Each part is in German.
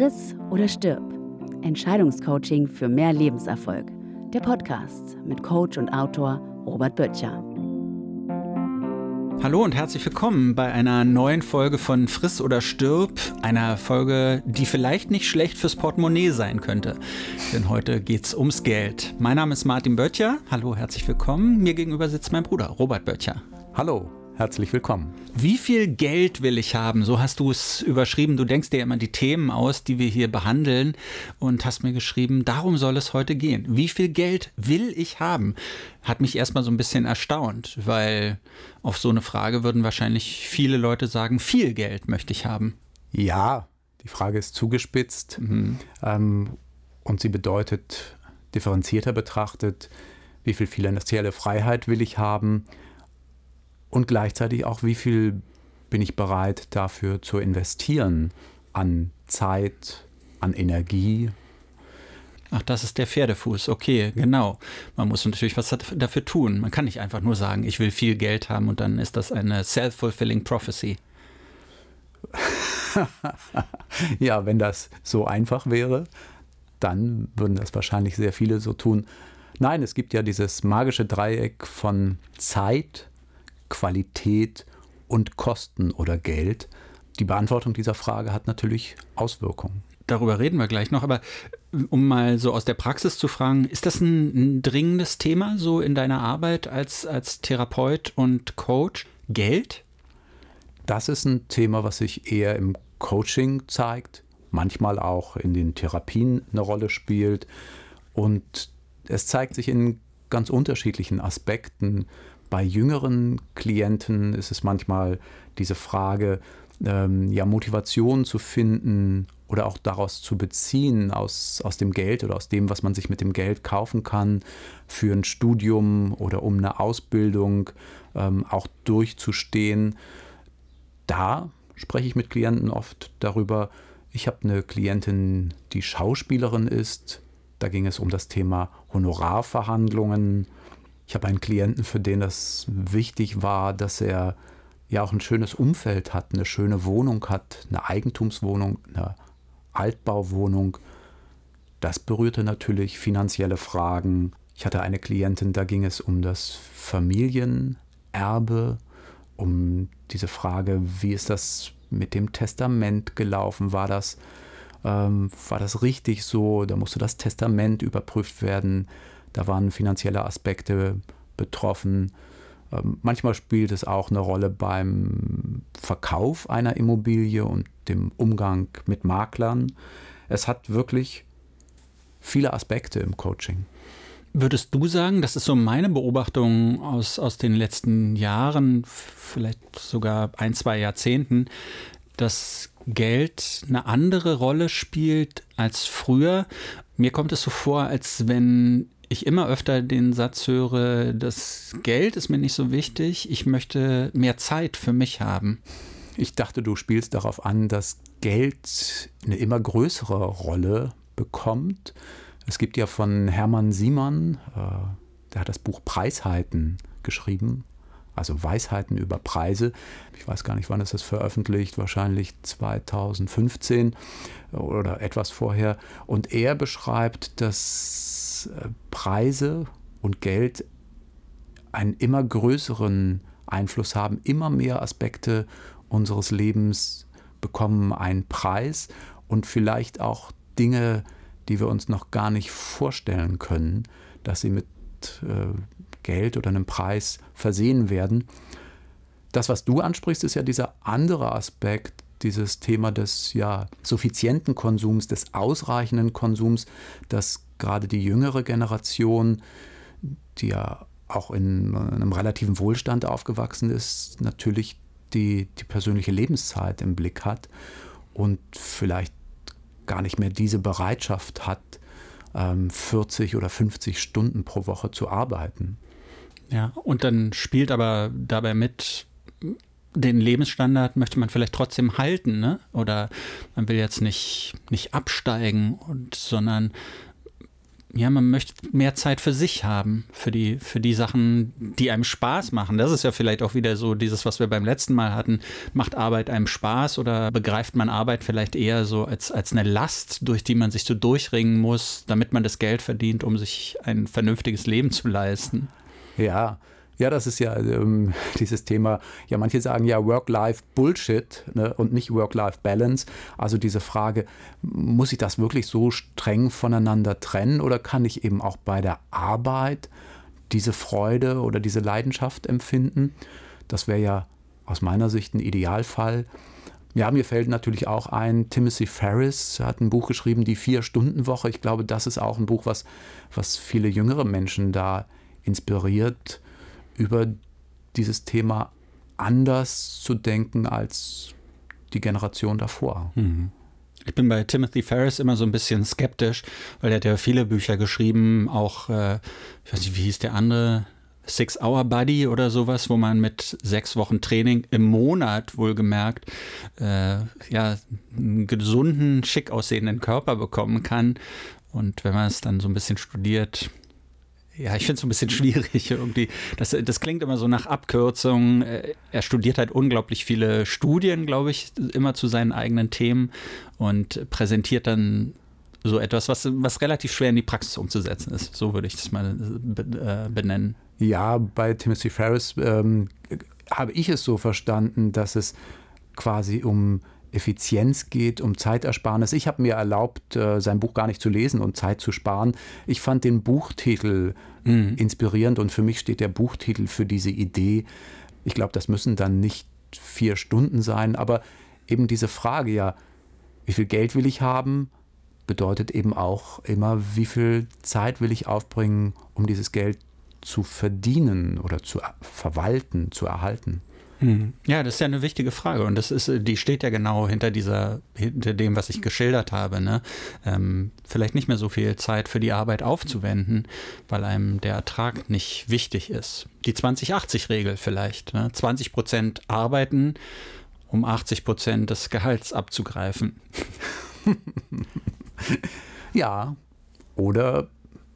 Friss oder stirb. Entscheidungscoaching für mehr Lebenserfolg. Der Podcast mit Coach und Autor Robert Böttcher. Hallo und herzlich willkommen bei einer neuen Folge von Friss oder Stirb, einer Folge, die vielleicht nicht schlecht fürs Portemonnaie sein könnte. Denn heute geht's ums Geld. Mein Name ist Martin Böttcher. Hallo, herzlich willkommen. Mir gegenüber sitzt mein Bruder Robert Böttcher. Hallo, herzlich willkommen. Wie viel Geld will ich haben? So hast du es überschrieben. Du denkst dir immer die Themen aus, die wir hier behandeln und hast mir geschrieben, darum soll es heute gehen. Wie viel Geld will ich haben? Hat mich erstmal so ein bisschen erstaunt, weil auf so eine Frage würden wahrscheinlich viele Leute sagen, viel Geld möchte ich haben. Ja, die Frage ist zugespitzt mhm. ähm, und sie bedeutet differenzierter betrachtet, wie viel finanzielle Freiheit will ich haben und gleichzeitig auch, wie viel bin ich bereit dafür zu investieren an Zeit, an Energie. Ach, das ist der Pferdefuß. Okay, genau. Man muss natürlich was dafür tun. Man kann nicht einfach nur sagen, ich will viel Geld haben und dann ist das eine self-fulfilling prophecy. ja, wenn das so einfach wäre, dann würden das wahrscheinlich sehr viele so tun. Nein, es gibt ja dieses magische Dreieck von Zeit, Qualität und Kosten oder Geld? Die Beantwortung dieser Frage hat natürlich Auswirkungen. Darüber reden wir gleich noch, aber um mal so aus der Praxis zu fragen, ist das ein, ein dringendes Thema so in deiner Arbeit als, als Therapeut und Coach? Geld? Das ist ein Thema, was sich eher im Coaching zeigt, manchmal auch in den Therapien eine Rolle spielt. Und es zeigt sich in ganz unterschiedlichen Aspekten. Bei jüngeren Klienten ist es manchmal diese Frage, ähm, ja, Motivation zu finden oder auch daraus zu beziehen, aus, aus dem Geld oder aus dem, was man sich mit dem Geld kaufen kann, für ein Studium oder um eine Ausbildung ähm, auch durchzustehen. Da spreche ich mit Klienten oft darüber. Ich habe eine Klientin, die Schauspielerin ist. Da ging es um das Thema Honorarverhandlungen ich habe einen Klienten, für den das wichtig war, dass er ja auch ein schönes Umfeld hat, eine schöne Wohnung hat, eine Eigentumswohnung, eine Altbauwohnung. Das berührte natürlich finanzielle Fragen. Ich hatte eine Klientin, da ging es um das Familienerbe, um diese Frage, wie ist das mit dem Testament gelaufen? War das, ähm, war das richtig so? Da musste das Testament überprüft werden. Da waren finanzielle Aspekte betroffen. Ähm, manchmal spielt es auch eine Rolle beim Verkauf einer Immobilie und dem Umgang mit Maklern. Es hat wirklich viele Aspekte im Coaching. Würdest du sagen, das ist so meine Beobachtung aus, aus den letzten Jahren, vielleicht sogar ein, zwei Jahrzehnten, dass Geld eine andere Rolle spielt als früher? Mir kommt es so vor, als wenn ich immer öfter den Satz höre, das Geld ist mir nicht so wichtig, ich möchte mehr Zeit für mich haben. Ich dachte, du spielst darauf an, dass Geld eine immer größere Rolle bekommt. Es gibt ja von Hermann Simon, äh, der hat das Buch Preisheiten geschrieben, also Weisheiten über Preise. Ich weiß gar nicht, wann ist das veröffentlicht, wahrscheinlich 2015 oder etwas vorher. Und er beschreibt, dass Preise und Geld einen immer größeren Einfluss haben. Immer mehr Aspekte unseres Lebens bekommen einen Preis und vielleicht auch Dinge, die wir uns noch gar nicht vorstellen können, dass sie mit äh, Geld oder einem Preis versehen werden. Das, was du ansprichst, ist ja dieser andere Aspekt, dieses Thema des ja, suffizienten Konsums, des ausreichenden Konsums, dass gerade die jüngere Generation, die ja auch in einem relativen Wohlstand aufgewachsen ist, natürlich die, die persönliche Lebenszeit im Blick hat und vielleicht gar nicht mehr diese Bereitschaft hat, 40 ähm, oder 50 Stunden pro Woche zu arbeiten. Ja, und dann spielt aber dabei mit, den Lebensstandard möchte man vielleicht trotzdem halten, ne? Oder man will jetzt nicht, nicht absteigen, und, sondern ja, man möchte mehr Zeit für sich haben, für die, für die Sachen, die einem Spaß machen. Das ist ja vielleicht auch wieder so dieses, was wir beim letzten Mal hatten. Macht Arbeit einem Spaß oder begreift man Arbeit vielleicht eher so als, als eine Last, durch die man sich so durchringen muss, damit man das Geld verdient, um sich ein vernünftiges Leben zu leisten? Ja, ja, das ist ja ähm, dieses Thema. Ja, manche sagen ja Work-Life-Bullshit ne, und nicht Work-Life-Balance. Also diese Frage, muss ich das wirklich so streng voneinander trennen oder kann ich eben auch bei der Arbeit diese Freude oder diese Leidenschaft empfinden? Das wäre ja aus meiner Sicht ein Idealfall. Ja, mir fällt natürlich auch ein, Timothy Ferris hat ein Buch geschrieben, die Vier-Stunden-Woche. Ich glaube, das ist auch ein Buch, was, was viele jüngere Menschen da inspiriert über dieses Thema anders zu denken als die Generation davor. Mhm. Ich bin bei Timothy Ferris immer so ein bisschen skeptisch, weil er hat ja viele Bücher geschrieben, auch, äh, ich weiß nicht, wie hieß der andere, Six Hour Buddy oder sowas, wo man mit sechs Wochen Training im Monat wohlgemerkt äh, ja, einen gesunden, schick aussehenden Körper bekommen kann. Und wenn man es dann so ein bisschen studiert, ja, ich finde es ein bisschen schwierig irgendwie. Das, das klingt immer so nach Abkürzung. Äh, er studiert halt unglaublich viele Studien, glaube ich, immer zu seinen eigenen Themen und präsentiert dann so etwas, was, was relativ schwer in die Praxis umzusetzen ist. So würde ich das mal äh, benennen. Ja, bei Timothy Ferris ähm, habe ich es so verstanden, dass es quasi um Effizienz geht, um Zeitersparnis. Ich habe mir erlaubt, äh, sein Buch gar nicht zu lesen und Zeit zu sparen. Ich fand den Buchtitel mhm. inspirierend und für mich steht der Buchtitel für diese Idee. Ich glaube, das müssen dann nicht vier Stunden sein, aber eben diese Frage, ja, wie viel Geld will ich haben, bedeutet eben auch immer, wie viel Zeit will ich aufbringen, um dieses Geld zu verdienen oder zu verwalten, zu erhalten. Hm. Ja, das ist ja eine wichtige Frage und das ist, die steht ja genau hinter dieser, hinter dem, was ich geschildert habe. Ne? Ähm, vielleicht nicht mehr so viel Zeit für die Arbeit aufzuwenden, weil einem der Ertrag nicht wichtig ist. Die 20-80-Regel vielleicht. Ne? 20 Prozent arbeiten, um 80 Prozent des Gehalts abzugreifen. ja, oder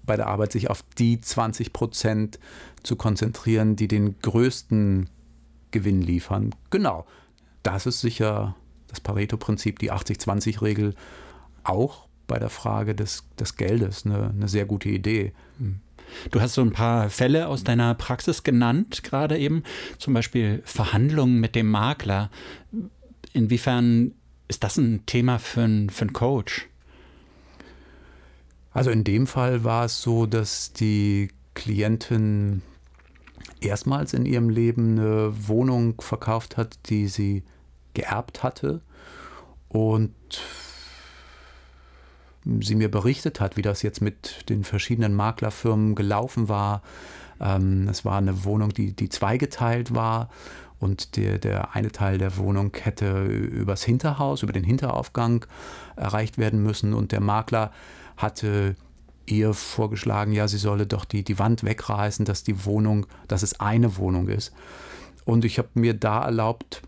bei der Arbeit sich auf die 20 Prozent zu konzentrieren, die den größten Gewinn liefern. Genau, das ist sicher das Pareto-Prinzip, die 80-20-Regel, auch bei der Frage des, des Geldes eine, eine sehr gute Idee. Hm. Du hast so ein paar Fälle aus deiner Praxis genannt, gerade eben, zum Beispiel Verhandlungen mit dem Makler. Inwiefern ist das ein Thema für, ein, für einen Coach? Also in dem Fall war es so, dass die Klientin erstmals in ihrem Leben eine Wohnung verkauft hat, die sie geerbt hatte und sie mir berichtet hat, wie das jetzt mit den verschiedenen Maklerfirmen gelaufen war. Ähm, es war eine Wohnung, die, die zweigeteilt war und der, der eine Teil der Wohnung hätte übers Hinterhaus, über den Hinteraufgang erreicht werden müssen und der Makler hatte ihr vorgeschlagen, ja, sie solle doch die, die Wand wegreißen, dass die Wohnung, dass es eine Wohnung ist. Und ich habe mir da erlaubt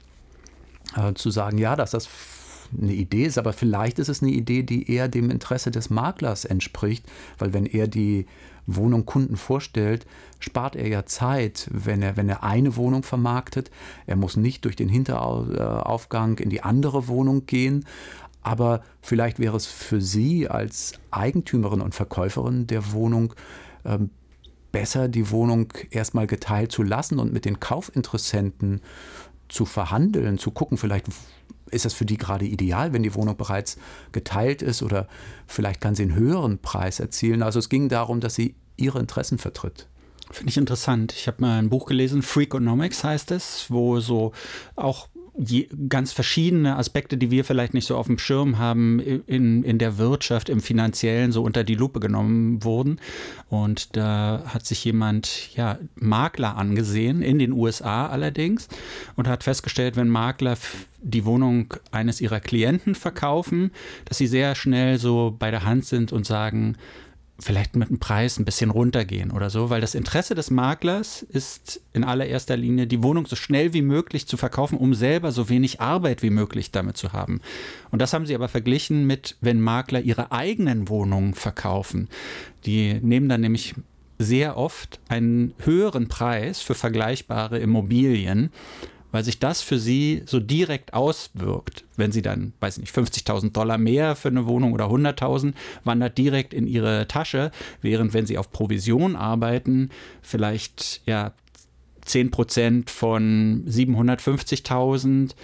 äh, zu sagen, ja, dass das eine Idee ist, aber vielleicht ist es eine Idee, die eher dem Interesse des Maklers entspricht, weil wenn er die Wohnung Kunden vorstellt, spart er ja Zeit, wenn er, wenn er eine Wohnung vermarktet. Er muss nicht durch den Hinteraufgang in die andere Wohnung gehen. Aber vielleicht wäre es für Sie als Eigentümerin und Verkäuferin der Wohnung ähm, besser, die Wohnung erstmal geteilt zu lassen und mit den Kaufinteressenten zu verhandeln, zu gucken, vielleicht ist das für die gerade ideal, wenn die Wohnung bereits geteilt ist oder vielleicht kann sie einen höheren Preis erzielen. Also es ging darum, dass sie ihre Interessen vertritt. Finde ich interessant. Ich habe mal ein Buch gelesen, Freakonomics heißt es, wo so auch je, ganz verschiedene Aspekte, die wir vielleicht nicht so auf dem Schirm haben, in, in der Wirtschaft, im Finanziellen so unter die Lupe genommen wurden. Und da hat sich jemand, ja, Makler angesehen, in den USA allerdings, und hat festgestellt, wenn Makler die Wohnung eines ihrer Klienten verkaufen, dass sie sehr schnell so bei der Hand sind und sagen, vielleicht mit dem Preis ein bisschen runtergehen oder so, weil das Interesse des Maklers ist in allererster Linie, die Wohnung so schnell wie möglich zu verkaufen, um selber so wenig Arbeit wie möglich damit zu haben. Und das haben sie aber verglichen mit, wenn Makler ihre eigenen Wohnungen verkaufen. Die nehmen dann nämlich sehr oft einen höheren Preis für vergleichbare Immobilien weil sich das für sie so direkt auswirkt. Wenn sie dann, weiß ich nicht, 50.000 Dollar mehr für eine Wohnung oder 100.000, wandert direkt in ihre Tasche, während wenn sie auf Provision arbeiten, vielleicht ja 10 Prozent von 750.000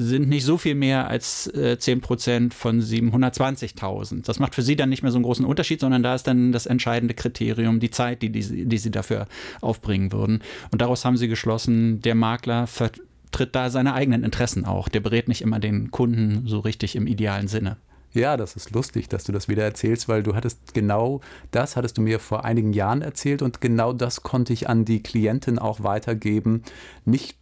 sind nicht so viel mehr als äh, 10% von 720.000. Das macht für sie dann nicht mehr so einen großen Unterschied, sondern da ist dann das entscheidende Kriterium die Zeit, die, die, die sie dafür aufbringen würden. Und daraus haben sie geschlossen, der Makler vertritt da seine eigenen Interessen auch. Der berät nicht immer den Kunden so richtig im idealen Sinne. Ja, das ist lustig, dass du das wieder erzählst, weil du hattest genau das, hattest du mir vor einigen Jahren erzählt und genau das konnte ich an die Klientin auch weitergeben. Nicht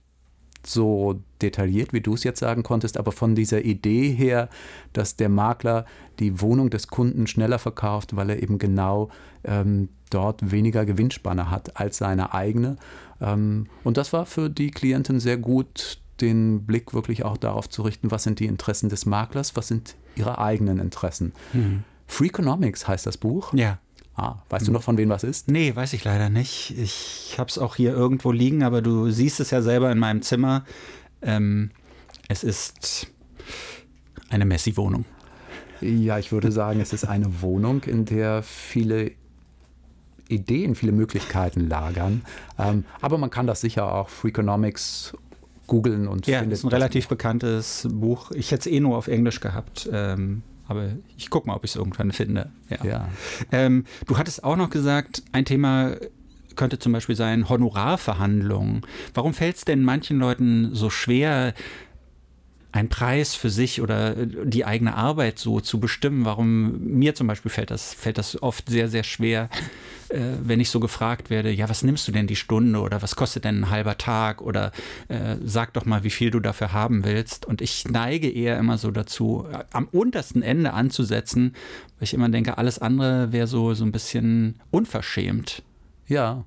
so detailliert, wie du es jetzt sagen konntest, aber von dieser Idee her, dass der Makler die Wohnung des Kunden schneller verkauft, weil er eben genau ähm, dort weniger Gewinnspanne hat als seine eigene. Ähm, und das war für die Klientin sehr gut, den Blick wirklich auch darauf zu richten, was sind die Interessen des Maklers, was sind ihre eigenen Interessen. Mhm. Freakonomics heißt das Buch. Ja. Ah, weißt du noch, von wem was ist? Nee, weiß ich leider nicht. Ich habe es auch hier irgendwo liegen, aber du siehst es ja selber in meinem Zimmer. Ähm, es ist eine Messi-Wohnung. Ja, ich würde sagen, es ist eine Wohnung, in der viele Ideen, viele Möglichkeiten lagern. Ähm, aber man kann das sicher auch Freakonomics googeln und ja, findet. Ja, ist ein relativ bekanntes Buch. Ich hätte es eh nur auf Englisch gehabt. Ähm, aber ich gucke mal, ob ich es irgendwann finde. Ja. ja. Ähm, du hattest auch noch gesagt, ein Thema könnte zum Beispiel sein Honorarverhandlungen. Warum fällt es denn manchen Leuten so schwer, einen Preis für sich oder die eigene Arbeit so zu bestimmen? Warum mir zum Beispiel fällt das, fällt das oft sehr, sehr schwer, äh, wenn ich so gefragt werde, ja, was nimmst du denn die Stunde oder was kostet denn ein halber Tag oder äh, sag doch mal, wie viel du dafür haben willst. Und ich neige eher immer so dazu, am untersten Ende anzusetzen, weil ich immer denke, alles andere wäre so, so ein bisschen unverschämt. Ja,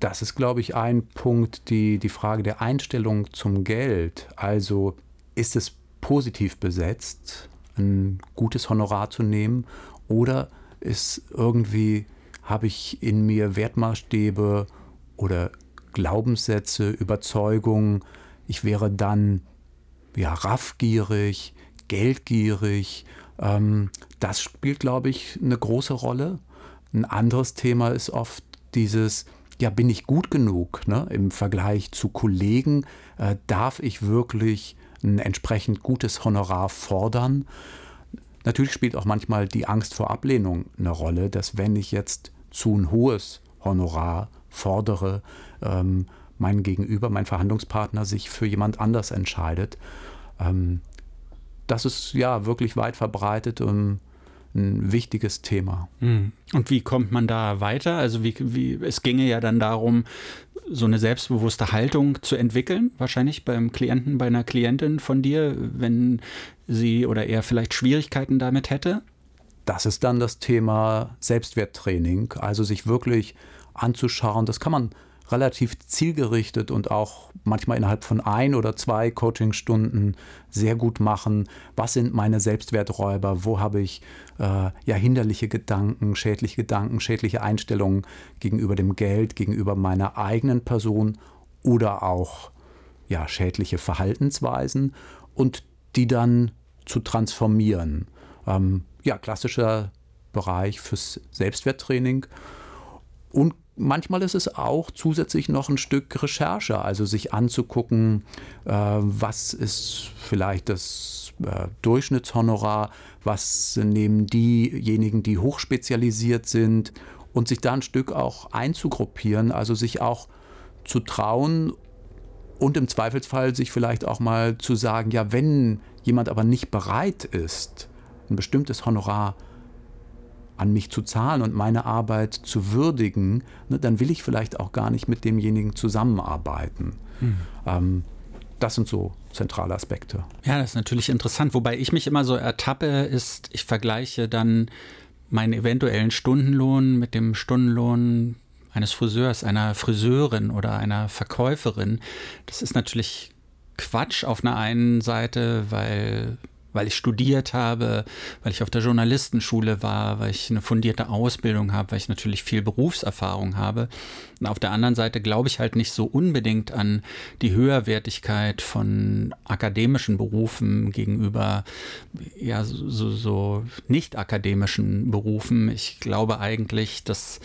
das ist, glaube ich, ein Punkt, die, die Frage der Einstellung zum Geld. Also ist es positiv besetzt, ein gutes Honorar zu nehmen oder ist irgendwie habe ich in mir Wertmaßstäbe oder Glaubenssätze, Überzeugungen. Ich wäre dann ja, raffgierig, geldgierig. Ähm, das spielt, glaube ich, eine große Rolle. Ein anderes Thema ist oft dieses, ja, bin ich gut genug ne? im Vergleich zu Kollegen? Äh, darf ich wirklich ein entsprechend gutes Honorar fordern? Natürlich spielt auch manchmal die Angst vor Ablehnung eine Rolle, dass wenn ich jetzt zu ein hohes Honorar fordere, ähm, mein Gegenüber, mein Verhandlungspartner sich für jemand anders entscheidet. Ähm, das ist ja wirklich weit verbreitet und ein wichtiges Thema. Hm. Und wie kommt man da weiter? Also wie, wie, es ginge ja dann darum, so eine selbstbewusste Haltung zu entwickeln, wahrscheinlich beim Klienten, bei einer Klientin von dir, wenn sie oder er vielleicht Schwierigkeiten damit hätte. Das ist dann das Thema Selbstwerttraining, also sich wirklich anzuschauen. Das kann man relativ zielgerichtet und auch manchmal innerhalb von ein oder zwei Coachingstunden sehr gut machen. Was sind meine Selbstwerträuber? Wo habe ich äh, ja hinderliche Gedanken, schädliche Gedanken, schädliche Einstellungen gegenüber dem Geld, gegenüber meiner eigenen Person oder auch ja schädliche Verhaltensweisen und die dann zu transformieren. Ähm, ja, klassischer Bereich fürs Selbstwerttraining. Und manchmal ist es auch zusätzlich noch ein Stück Recherche, also sich anzugucken, äh, was ist vielleicht das äh, Durchschnittshonorar, was nehmen diejenigen, die hochspezialisiert sind und sich da ein Stück auch einzugruppieren, also sich auch zu trauen und im Zweifelsfall sich vielleicht auch mal zu sagen, ja, wenn jemand aber nicht bereit ist, ein bestimmtes Honorar an mich zu zahlen und meine Arbeit zu würdigen, ne, dann will ich vielleicht auch gar nicht mit demjenigen zusammenarbeiten. Hm. Ähm, das sind so zentrale Aspekte. Ja, das ist natürlich interessant. Wobei ich mich immer so ertappe, ist, ich vergleiche dann meinen eventuellen Stundenlohn mit dem Stundenlohn eines Friseurs, einer Friseurin oder einer Verkäuferin. Das ist natürlich Quatsch auf einer einen Seite, weil weil ich studiert habe, weil ich auf der Journalistenschule war, weil ich eine fundierte Ausbildung habe, weil ich natürlich viel Berufserfahrung habe. Und auf der anderen Seite glaube ich halt nicht so unbedingt an die Höherwertigkeit von akademischen Berufen gegenüber ja so, so nicht akademischen Berufen. Ich glaube eigentlich, dass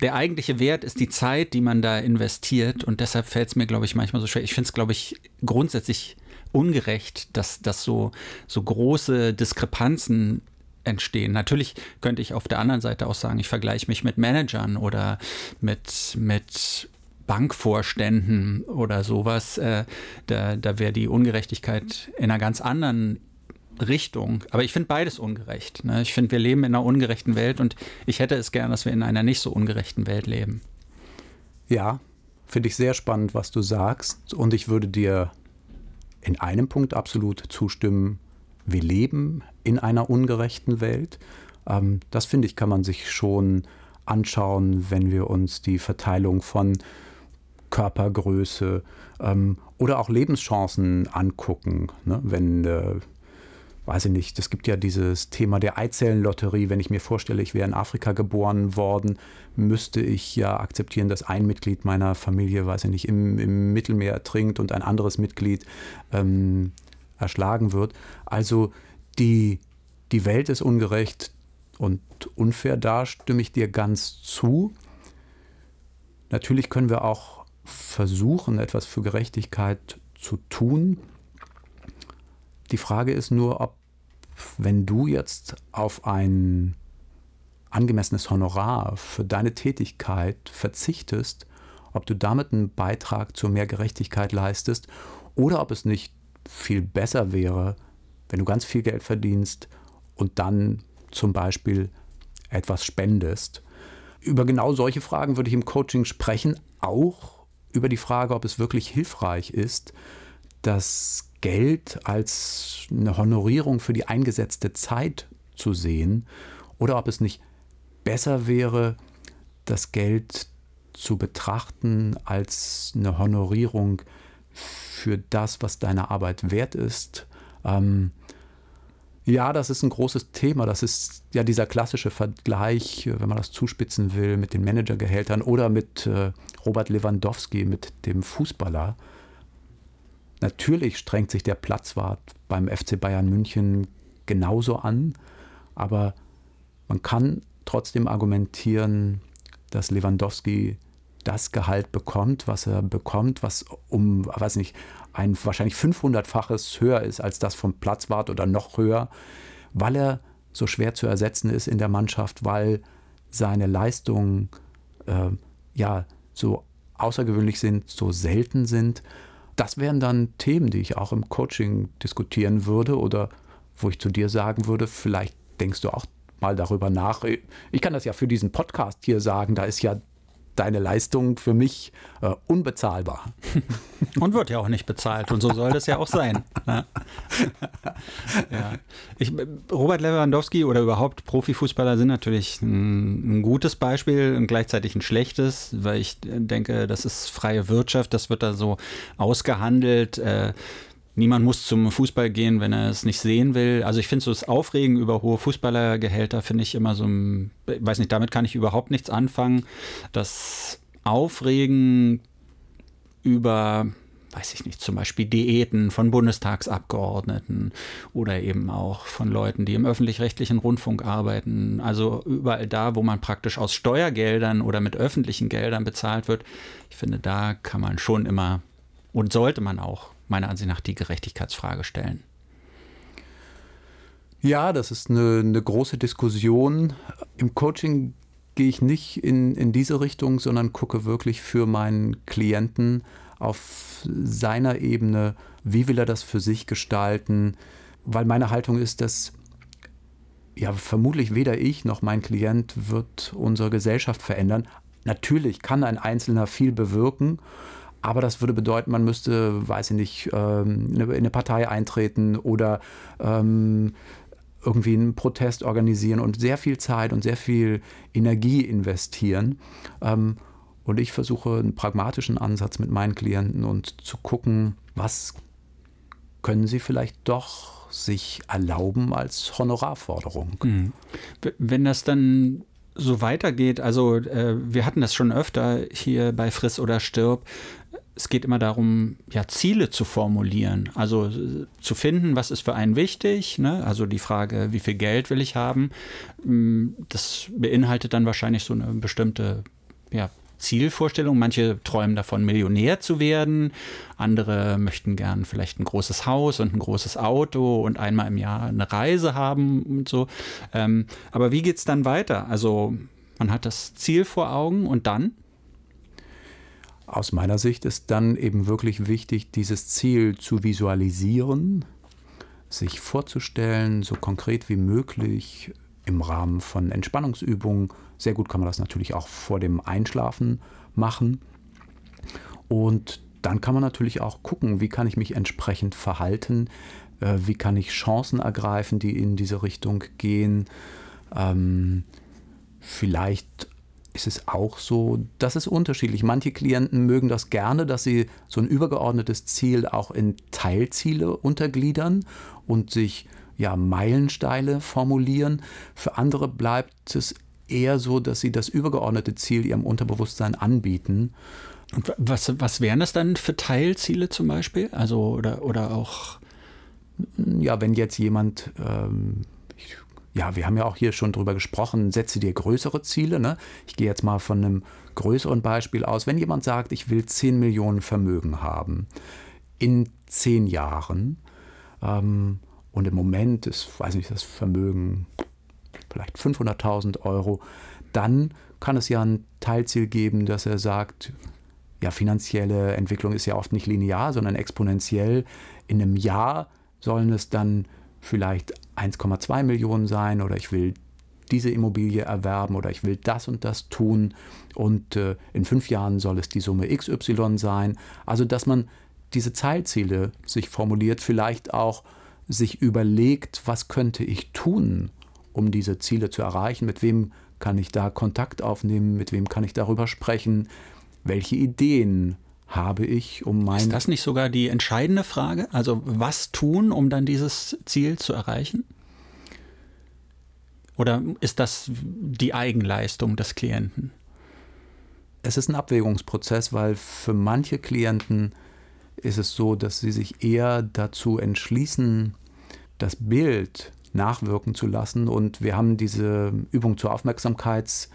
der eigentliche Wert ist die Zeit, die man da investiert und deshalb fällt es mir, glaube ich, manchmal so schwer. Ich finde es, glaube ich, grundsätzlich ungerecht, dass, dass so, so große Diskrepanzen entstehen. Natürlich könnte ich auf der anderen Seite auch sagen, ich vergleiche mich mit Managern oder mit, mit Bankvorständen oder sowas. Äh, da da wäre die Ungerechtigkeit in einer ganz anderen Richtung. Aber ich finde beides ungerecht. Ne? Ich finde, wir leben in einer ungerechten Welt und ich hätte es gern, dass wir in einer nicht so ungerechten Welt leben. Ja, finde ich sehr spannend, was du sagst. Und ich würde dir in einem Punkt absolut zustimmen. Wir leben in einer ungerechten Welt. Ähm, das finde ich, kann man sich schon anschauen, wenn wir uns die Verteilung von Körpergröße ähm, oder auch Lebenschancen angucken. Ne? Wenn äh, weiß ich nicht, es gibt ja dieses Thema der Eizellenlotterie. Wenn ich mir vorstelle, ich wäre in Afrika geboren worden, müsste ich ja akzeptieren, dass ein Mitglied meiner Familie, weiß ich nicht, im, im Mittelmeer ertrinkt und ein anderes Mitglied ähm, erschlagen wird. Also die, die Welt ist ungerecht und unfair, da stimme ich dir ganz zu. Natürlich können wir auch versuchen, etwas für Gerechtigkeit zu tun. Die Frage ist nur, ob wenn du jetzt auf ein angemessenes Honorar für deine Tätigkeit verzichtest, ob du damit einen Beitrag zu mehr Gerechtigkeit leistest oder ob es nicht viel besser wäre, wenn du ganz viel Geld verdienst und dann zum Beispiel etwas spendest. Über genau solche Fragen würde ich im Coaching sprechen, auch über die Frage, ob es wirklich hilfreich ist, das Geld als eine Honorierung für die eingesetzte Zeit zu sehen oder ob es nicht besser wäre, das Geld zu betrachten als eine Honorierung für das, was deine Arbeit wert ist. Ähm, ja, das ist ein großes Thema. Das ist ja dieser klassische Vergleich, wenn man das zuspitzen will, mit den Managergehältern oder mit äh, Robert Lewandowski, mit dem Fußballer. Natürlich strengt sich der Platzwart beim FC Bayern München genauso an, aber man kann trotzdem argumentieren, dass Lewandowski das Gehalt bekommt, was er bekommt, was um, weiß nicht, ein wahrscheinlich 500-faches höher ist als das vom Platzwart oder noch höher, weil er so schwer zu ersetzen ist in der Mannschaft, weil seine Leistungen äh, ja so außergewöhnlich sind, so selten sind das wären dann Themen, die ich auch im Coaching diskutieren würde oder wo ich zu dir sagen würde, vielleicht denkst du auch mal darüber nach. Ich kann das ja für diesen Podcast hier sagen, da ist ja deine Leistung für mich äh, unbezahlbar. Und wird ja auch nicht bezahlt und so soll das ja auch sein. Ne? ja. Ich, Robert Lewandowski oder überhaupt Profifußballer sind natürlich ein, ein, gutes Beispiel und gleichzeitig ein schlechtes, weil ich denke, das ist freie Wirtschaft, das wird da so ausgehandelt. Äh, Niemand muss zum Fußball gehen, wenn er es nicht sehen will. Also ich finde so das Aufregen über hohe Fußballergehälter finde ich immer so ein, weiß nicht, damit kann ich überhaupt nichts anfangen. Das Aufregen über, weiß ich nicht, zum Beispiel Diäten von Bundestagsabgeordneten oder eben auch von Leuten, die im öffentlich-rechtlichen Rundfunk arbeiten. Also überall da, wo man praktisch aus Steuergeldern oder mit öffentlichen Geldern bezahlt wird. Ich finde, da kann man schon immer und sollte man auch meiner Ansicht nach die Gerechtigkeitsfrage stellen. Ja, das ist eine, eine große Diskussion. Im Coaching gehe ich nicht in, in diese Richtung, sondern gucke wirklich für meinen Klienten auf seiner Ebene, wie will er das für sich gestalten, weil meine Haltung ist, dass ja vermutlich weder ich noch mein Klient wird unsere Gesellschaft verändern. Natürlich kann ein Einzelner viel bewirken aber das würde bedeuten, man müsste, weiß ich nicht, ähm, in eine Partei eintreten oder ähm, irgendwie einen Protest organisieren und sehr viel Zeit und sehr viel Energie investieren. Ähm, und ich versuche einen pragmatischen Ansatz mit meinen Klienten und zu gucken, was können sie vielleicht doch sich erlauben als Honorarforderung. Mhm. Wenn das dann so weitergeht, also äh, wir hatten das schon öfter hier bei Friss oder Stirb, es geht immer darum, ja, Ziele zu formulieren, also äh, zu finden, was ist für einen wichtig, ne? also die Frage, wie viel Geld will ich haben, mm, das beinhaltet dann wahrscheinlich so eine bestimmte ja, Zielvorstellung. Manche träumen davon, Millionär zu werden, andere möchten gern vielleicht ein großes Haus und ein großes Auto und einmal im Jahr eine Reise haben und so. Ähm, aber wie geht es dann weiter? Also man hat das Ziel vor Augen und dann? Aus meiner Sicht ist dann eben wirklich wichtig, dieses Ziel zu visualisieren, sich vorzustellen, so konkret wie möglich im Rahmen von Entspannungsübungen. Sehr gut kann man das natürlich auch vor dem Einschlafen machen. Und dann kann man natürlich auch gucken, wie kann ich mich entsprechend verhalten, äh, wie kann ich Chancen ergreifen, die in diese Richtung gehen. Ähm, vielleicht ist es auch so, das ist unterschiedlich. Manche Klienten mögen das gerne, dass sie so ein übergeordnetes Ziel auch in Teilziele untergliedern und sich ja Meilensteine formulieren. Für andere bleibt es eher so, dass sie das übergeordnete Ziel ihrem Unterbewusstsein anbieten. Und was, was wären das dann für Teilziele zum Beispiel? Also oder, oder auch. Ja, wenn jetzt jemand ähm, ja, wir haben ja auch hier schon drüber gesprochen, setze dir größere Ziele. Ne? Ich gehe jetzt mal von einem größeren Beispiel aus. Wenn jemand sagt, ich will 10 Millionen Vermögen haben in 10 Jahren ähm, und im Moment ist, weiß nicht, das Vermögen vielleicht 500.000 Euro, dann kann es ja ein Teilziel geben, dass er sagt, ja, finanzielle Entwicklung ist ja oft nicht linear, sondern exponentiell. In einem Jahr sollen es dann vielleicht 1,2 Millionen sein oder ich will diese Immobilie erwerben oder ich will das und das tun und äh, in fünf Jahren soll es die Summe XY sein. Also dass man diese Zeitziele sich formuliert, vielleicht auch sich überlegt, was könnte ich tun, um diese Ziele zu erreichen, mit wem kann ich da Kontakt aufnehmen, mit wem kann ich darüber sprechen, welche Ideen habe ich, um mein. Ist das nicht sogar die entscheidende Frage? Also, was tun, um dann dieses Ziel zu erreichen? Oder ist das die Eigenleistung des Klienten? Es ist ein Abwägungsprozess, weil für manche Klienten ist es so, dass sie sich eher dazu entschließen, das Bild nachwirken zu lassen. Und wir haben diese Übung zur Aufmerksamkeits-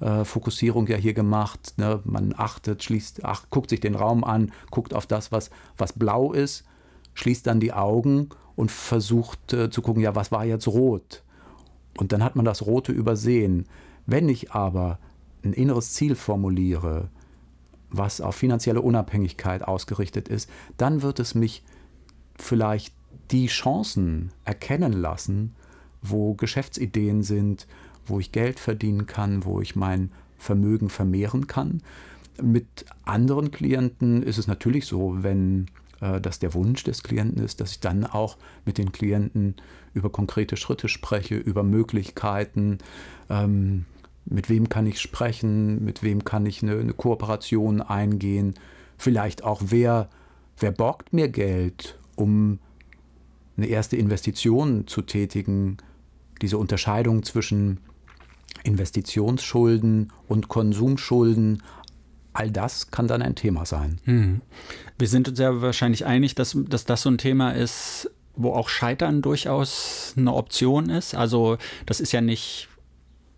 äh, Fokussierung ja hier gemacht. Ne? Man achtet, schließt, ach, guckt sich den Raum an, guckt auf das, was, was blau ist, schließt dann die Augen und versucht äh, zu gucken, ja, was war jetzt rot? Und dann hat man das Rote übersehen. Wenn ich aber ein inneres Ziel formuliere, was auf finanzielle Unabhängigkeit ausgerichtet ist, dann wird es mich vielleicht die Chancen erkennen lassen, wo Geschäftsideen sind, wo ich Geld verdienen kann, wo ich mein Vermögen vermehren kann. Mit anderen Klienten ist es natürlich so, wenn äh, das der Wunsch des Klienten ist, dass ich dann auch mit den Klienten über konkrete Schritte spreche, über Möglichkeiten, ähm, mit wem kann ich sprechen, mit wem kann ich eine, eine Kooperation eingehen, vielleicht auch wer, wer borgt mir Geld, um eine erste Investition zu tätigen, diese Unterscheidung zwischen Investitionsschulden und Konsumschulden, all das kann dann ein Thema sein. Hm. Wir sind uns ja wahrscheinlich einig, dass, dass das so ein Thema ist, wo auch Scheitern durchaus eine Option ist. Also das ist ja nicht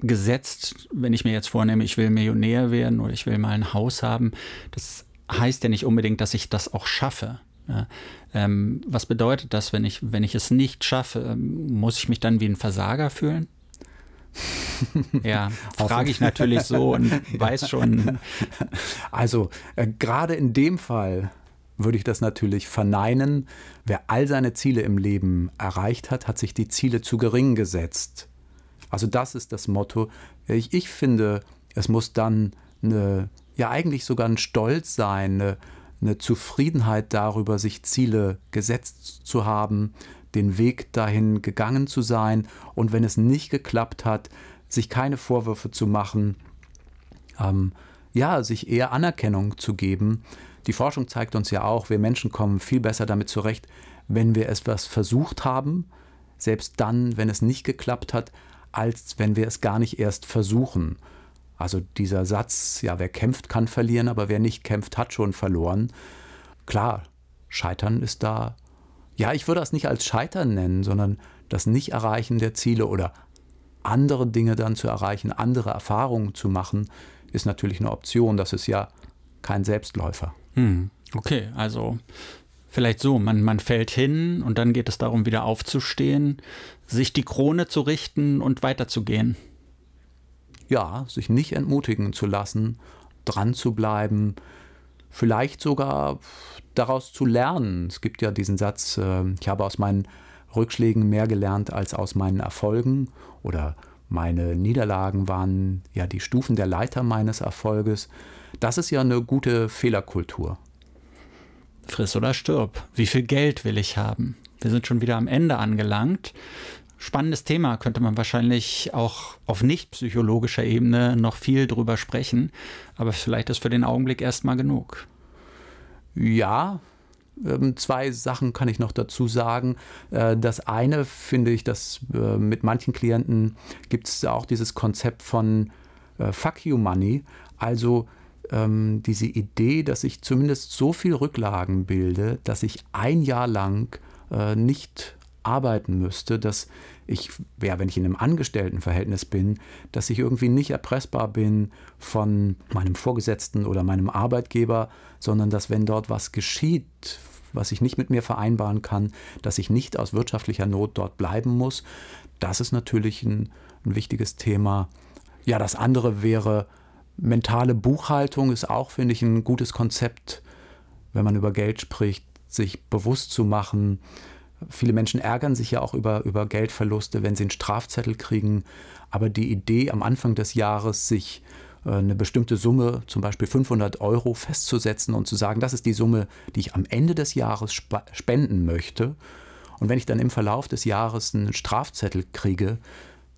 gesetzt, wenn ich mir jetzt vornehme, ich will Millionär werden oder ich will mal ein Haus haben. Das heißt ja nicht unbedingt, dass ich das auch schaffe. Ja. Ähm, was bedeutet das, wenn ich, wenn ich es nicht schaffe? Muss ich mich dann wie ein Versager fühlen? Ja, frage ich natürlich so und weiß schon. Also, äh, gerade in dem Fall würde ich das natürlich verneinen. Wer all seine Ziele im Leben erreicht hat, hat sich die Ziele zu gering gesetzt. Also das ist das Motto. Ich, ich finde, es muss dann eine, ja eigentlich sogar ein Stolz sein, eine, eine Zufriedenheit darüber, sich Ziele gesetzt zu haben, den Weg dahin gegangen zu sein und wenn es nicht geklappt hat, sich keine Vorwürfe zu machen, ähm, ja, sich eher Anerkennung zu geben. Die Forschung zeigt uns ja auch, wir Menschen kommen viel besser damit zurecht, wenn wir etwas versucht haben, selbst dann, wenn es nicht geklappt hat, als wenn wir es gar nicht erst versuchen. Also dieser Satz, ja, wer kämpft, kann verlieren, aber wer nicht kämpft, hat schon verloren. Klar, Scheitern ist da. Ja, ich würde das nicht als Scheitern nennen, sondern das Nicht-Erreichen der Ziele oder andere Dinge dann zu erreichen, andere Erfahrungen zu machen, ist natürlich eine Option. Das ist ja kein Selbstläufer. Hm, okay, also vielleicht so, man, man fällt hin und dann geht es darum, wieder aufzustehen, sich die Krone zu richten und weiterzugehen. Ja, sich nicht entmutigen zu lassen, dran zu bleiben, vielleicht sogar daraus zu lernen. Es gibt ja diesen Satz, äh, ich habe aus meinen Rückschlägen mehr gelernt als aus meinen Erfolgen oder meine Niederlagen waren ja die Stufen der Leiter meines Erfolges. Das ist ja eine gute Fehlerkultur. Friss oder stirb. Wie viel Geld will ich haben? Wir sind schon wieder am Ende angelangt. Spannendes Thema, könnte man wahrscheinlich auch auf nicht psychologischer Ebene noch viel drüber sprechen. Aber vielleicht ist für den Augenblick erstmal genug. Ja, zwei Sachen kann ich noch dazu sagen. Äh, das eine finde ich, dass äh, mit manchen Klienten gibt es auch dieses Konzept von äh, Fuck You Money. Also ähm, diese Idee, dass ich zumindest so viel Rücklagen bilde, dass ich ein Jahr lang nicht arbeiten müsste, dass ich, ja, wenn ich in einem Angestelltenverhältnis bin, dass ich irgendwie nicht erpressbar bin von meinem Vorgesetzten oder meinem Arbeitgeber, sondern dass wenn dort was geschieht, was ich nicht mit mir vereinbaren kann, dass ich nicht aus wirtschaftlicher Not dort bleiben muss. Das ist natürlich ein, ein wichtiges Thema. Ja, das andere wäre mentale Buchhaltung, ist auch, finde ich, ein gutes Konzept, wenn man über Geld spricht, sich bewusst zu machen. Viele Menschen ärgern sich ja auch über, über Geldverluste, wenn sie einen Strafzettel kriegen. Aber die Idee am Anfang des Jahres, sich eine bestimmte Summe, zum Beispiel 500 Euro, festzusetzen und zu sagen, das ist die Summe, die ich am Ende des Jahres spenden möchte. Und wenn ich dann im Verlauf des Jahres einen Strafzettel kriege,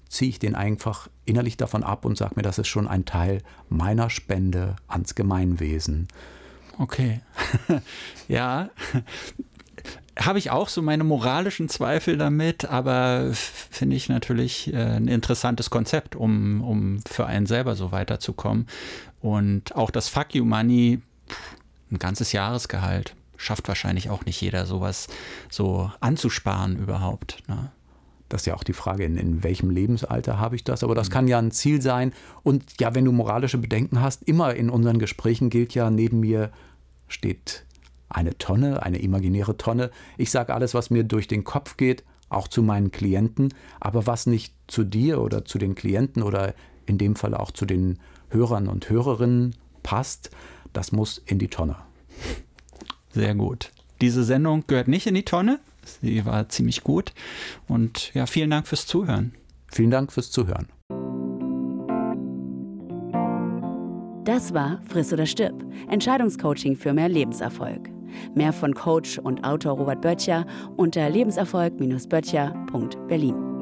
ziehe ich den einfach innerlich davon ab und sage mir, das ist schon ein Teil meiner Spende ans Gemeinwesen. Okay. ja, habe ich auch so meine moralischen Zweifel damit, aber finde ich natürlich äh, ein interessantes Konzept, um, um für einen selber so weiterzukommen. Und auch das Fuck You Money, ein ganzes Jahresgehalt, schafft wahrscheinlich auch nicht jeder, sowas so anzusparen überhaupt. Ne? Das ist ja auch die Frage, in, in welchem Lebensalter habe ich das? Aber das mhm. kann ja ein Ziel sein. Und ja, wenn du moralische Bedenken hast, immer in unseren Gesprächen gilt ja, neben mir steht eine Tonne, eine imaginäre Tonne. Ich sage alles, was mir durch den Kopf geht, auch zu meinen Klienten, aber was nicht zu dir oder zu den Klienten oder in dem Fall auch zu den Hörern und Hörerinnen passt, das muss in die Tonne. Sehr gut. Diese Sendung gehört nicht in die Tonne. Sie war ziemlich gut. Und ja, vielen Dank fürs Zuhören. Vielen Dank fürs Zuhören. Das war Friss oder Stirb, Entscheidungscoaching für mehr Lebenserfolg. Mehr von Coach und Autor Robert Böttcher unter lebenserfolg-böttcher.berlin.